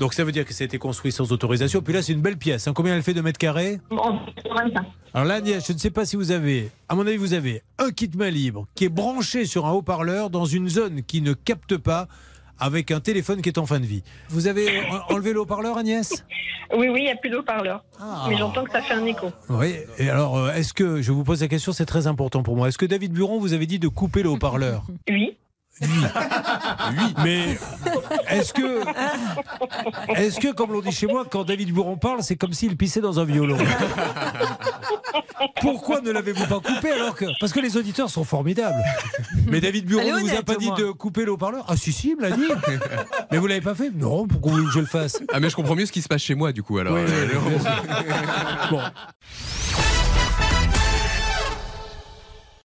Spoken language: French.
Donc ça veut dire que ça a été construit sans autorisation. Puis là, c'est une belle pièce. hein. Combien elle fait de mètres carrés? En 25. Alors là, Agnès, je ne sais pas si vous avez, à mon avis, vous avez un kit main libre qui est branché sur un haut-parleur dans une zone qui ne capte pas avec un téléphone qui est en fin de vie. Vous avez en- enlevé le haut-parleur, Agnès? Oui, oui, il n'y a plus d'eau-parleur. Ah. Mais j'entends que ça fait un écho. Oui. Et alors, euh, est-ce que, je vous pose la question, c'est très important pour moi. Est-ce que David Buron vous avait dit de couper le haut-parleur? Oui. Oui. Mais est-ce que, est-ce que, comme l'on dit chez moi, quand David Buron parle, c'est comme s'il pissait dans un violon? Pourquoi ne l'avez-vous pas coupé alors que Parce que les auditeurs sont formidables. Mais David Buron est ne vous a pas dit de couper le haut-parleur? Ah si si, il me l'a dit. Mais vous l'avez pas fait? Non, pourquoi vous voulez que je le fasse Ah, mais je comprends mieux ce qui se passe chez moi, du coup, alors. Oui, oui, oui, bien sûr. Bon.